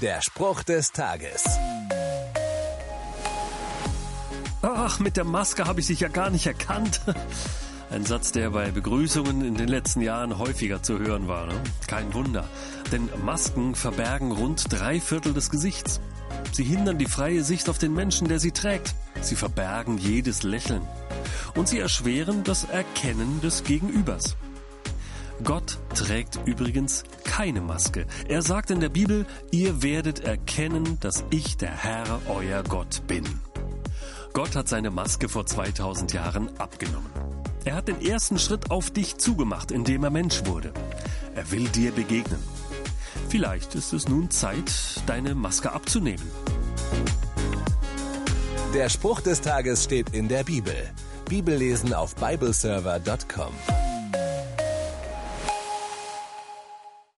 Der Spruch des Tages. Ach, mit der Maske habe ich sich ja gar nicht erkannt. Ein Satz, der bei Begrüßungen in den letzten Jahren häufiger zu hören war. Ne? Kein Wunder, denn Masken verbergen rund drei Viertel des Gesichts. Sie hindern die freie Sicht auf den Menschen, der sie trägt. Sie verbergen jedes Lächeln. Und sie erschweren das Erkennen des Gegenübers. Gott trägt übrigens keine Maske. Er sagt in der Bibel, ihr werdet erkennen, dass ich der Herr, euer Gott bin. Gott hat seine Maske vor 2000 Jahren abgenommen. Er hat den ersten Schritt auf dich zugemacht, indem er Mensch wurde. Er will dir begegnen. Vielleicht ist es nun Zeit, deine Maske abzunehmen. Der Spruch des Tages steht in der Bibel. Bibellesen auf bibleserver.com.